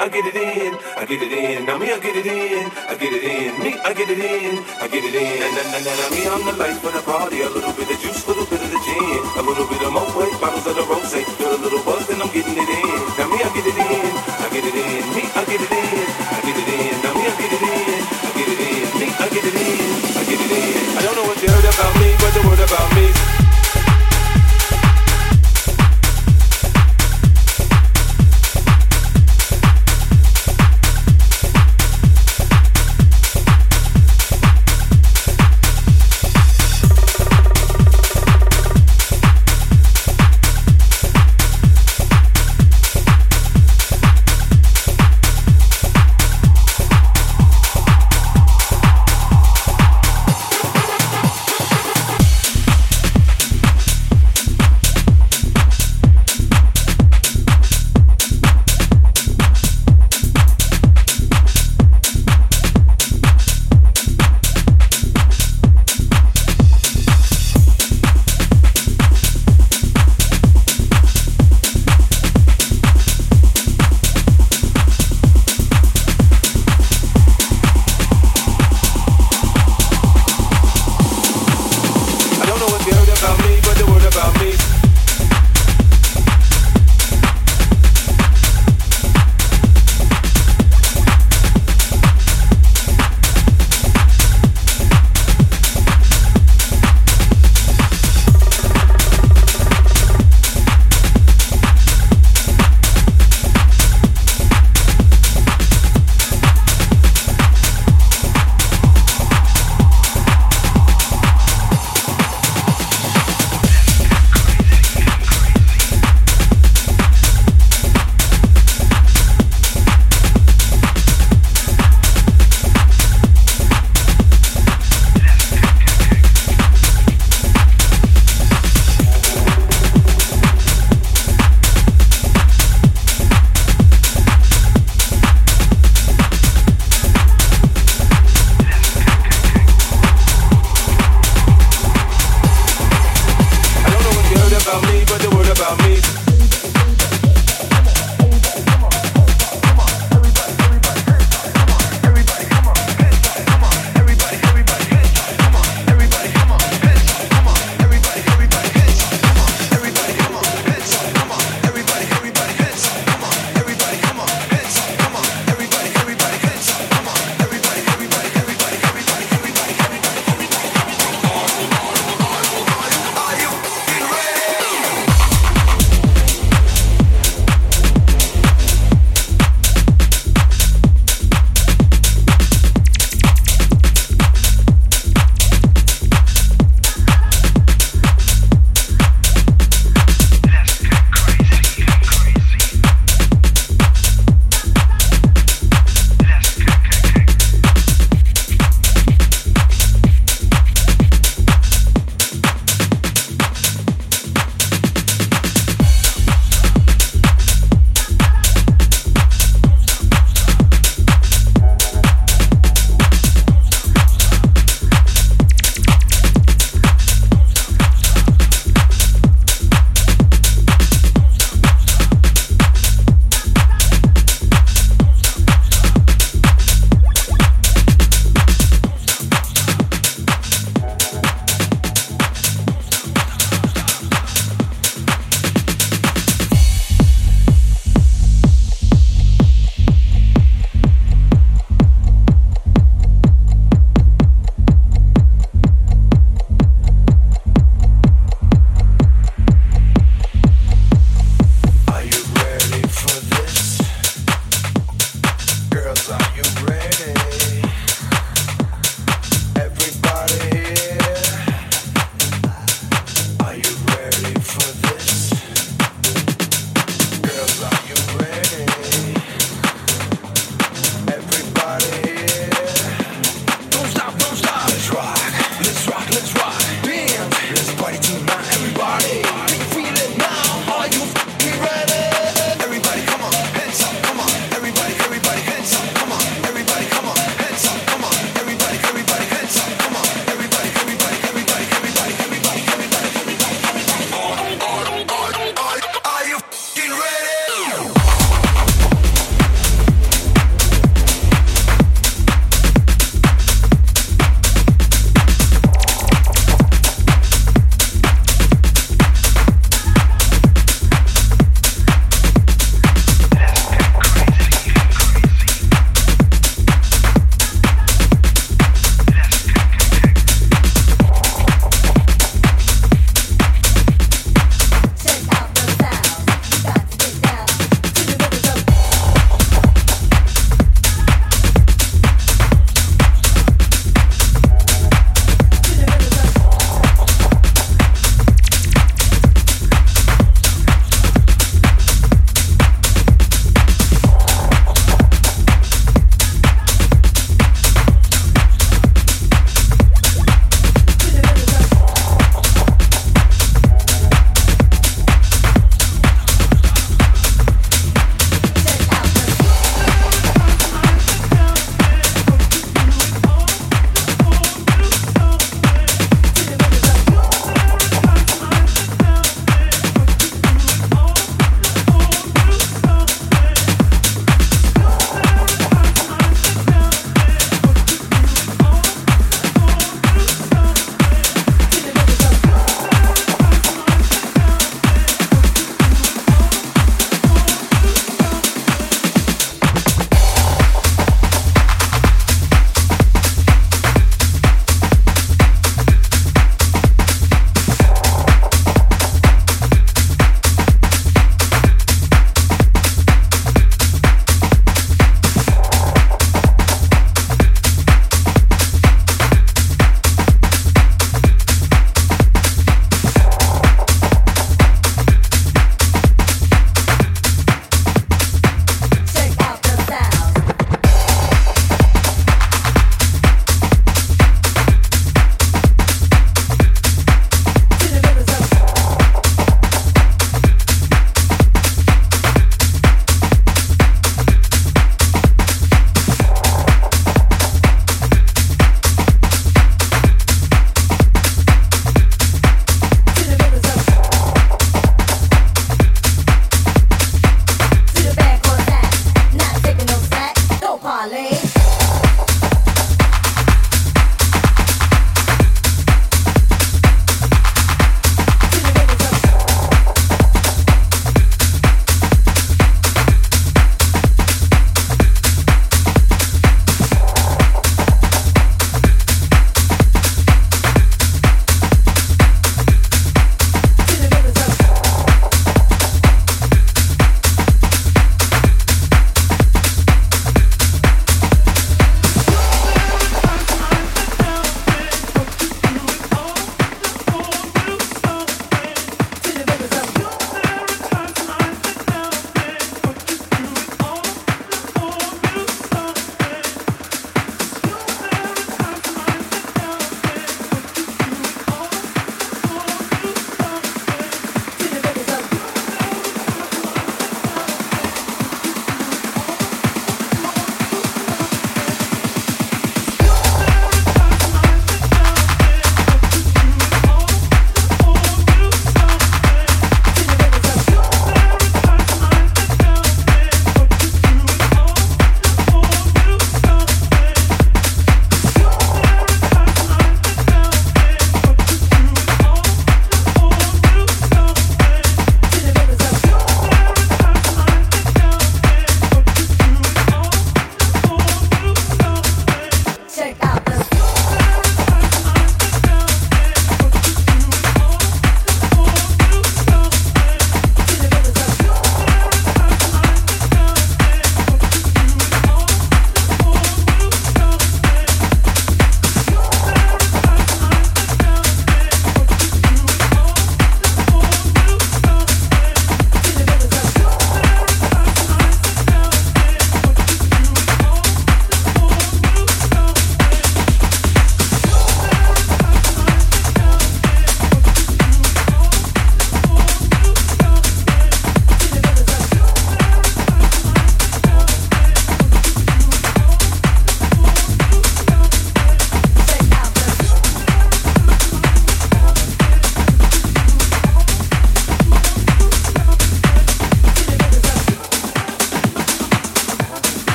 I get it in, I get it in. Now me, I get it in, I get it in. Me, I get it in, I get it in. And then, and then, me, I'm the life of the party. A little bit of juice, a little bit of the gin, a little bit of mojito, bottles of the rosé.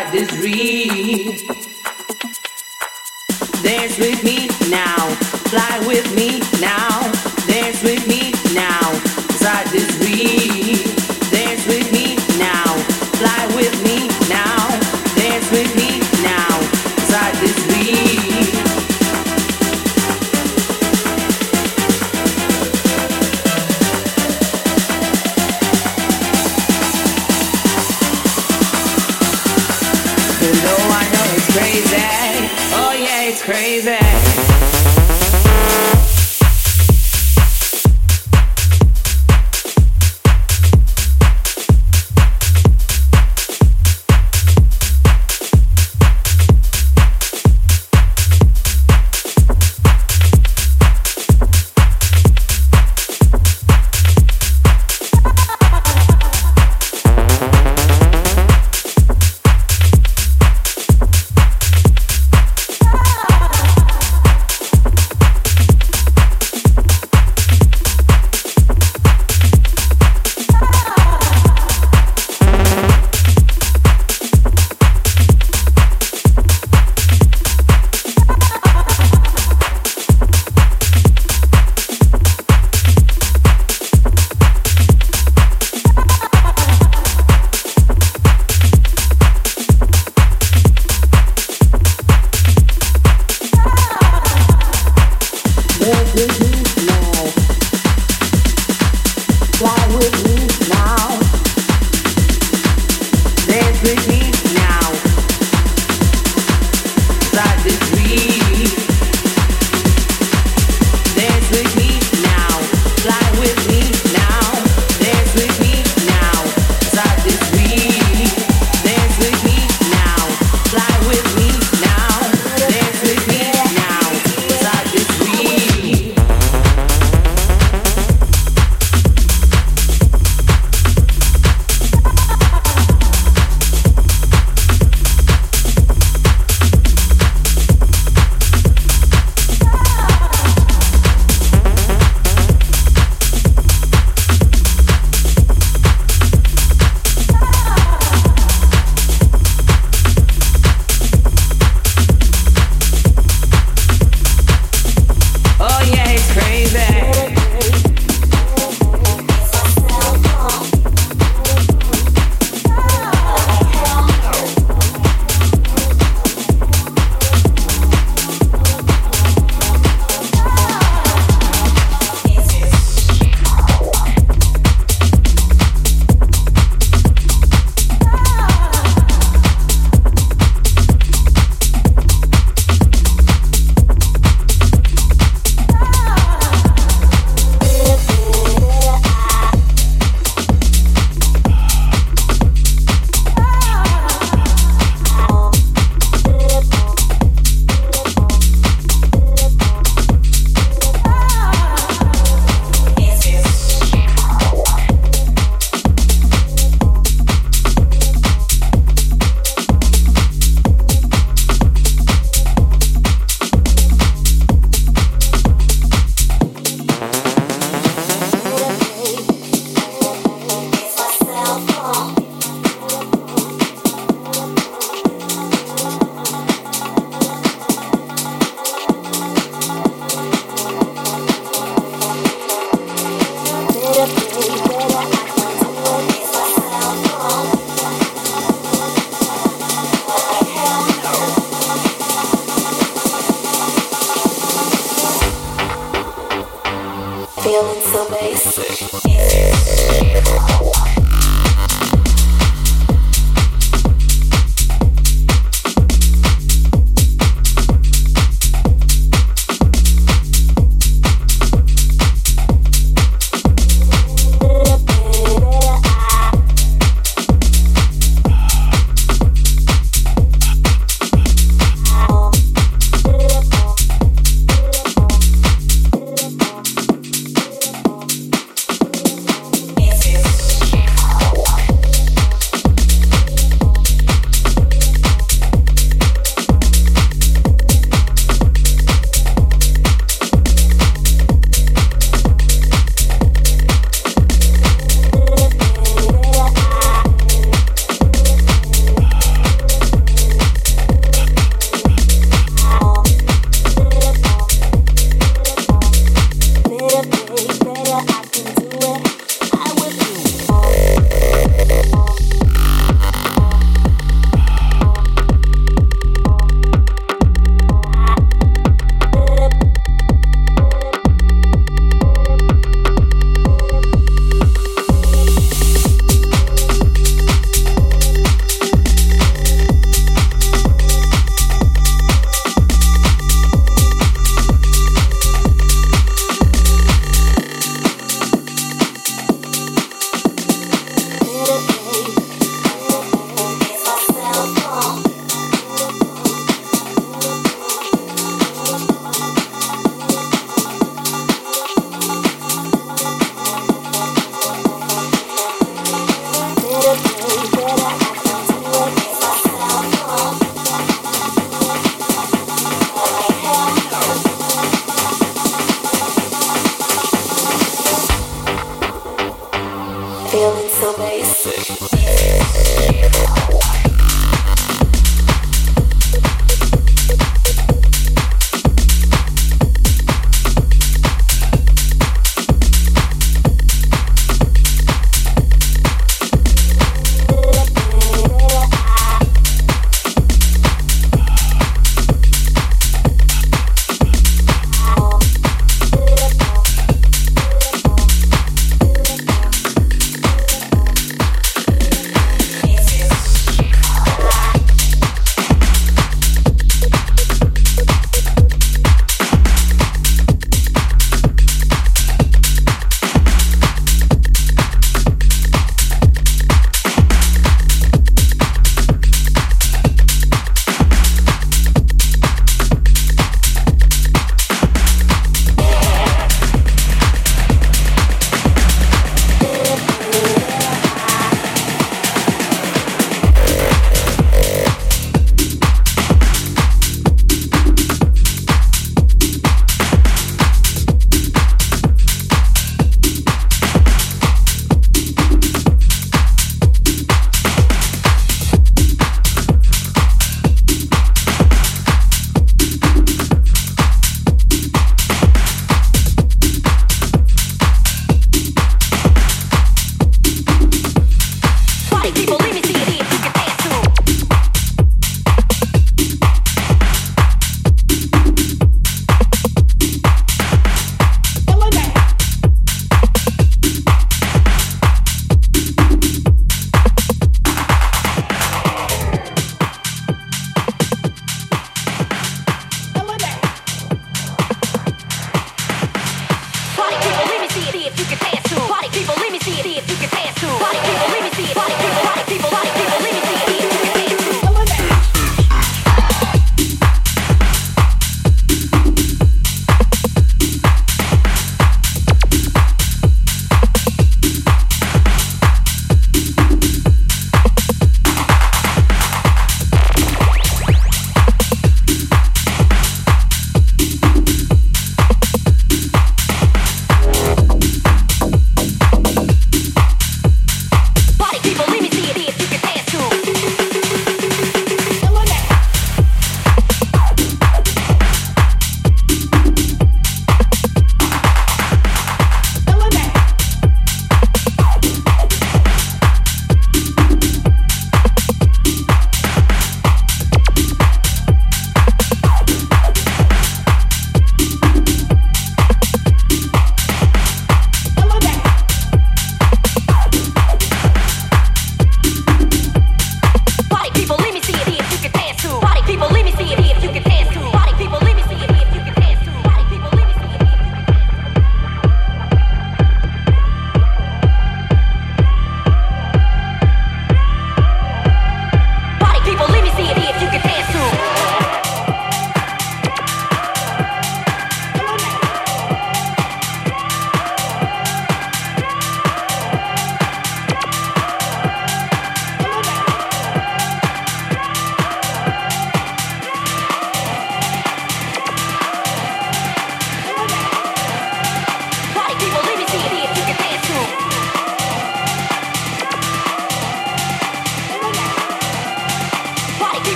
inside this dream. Dance with me now, fly with me now, dance with me now.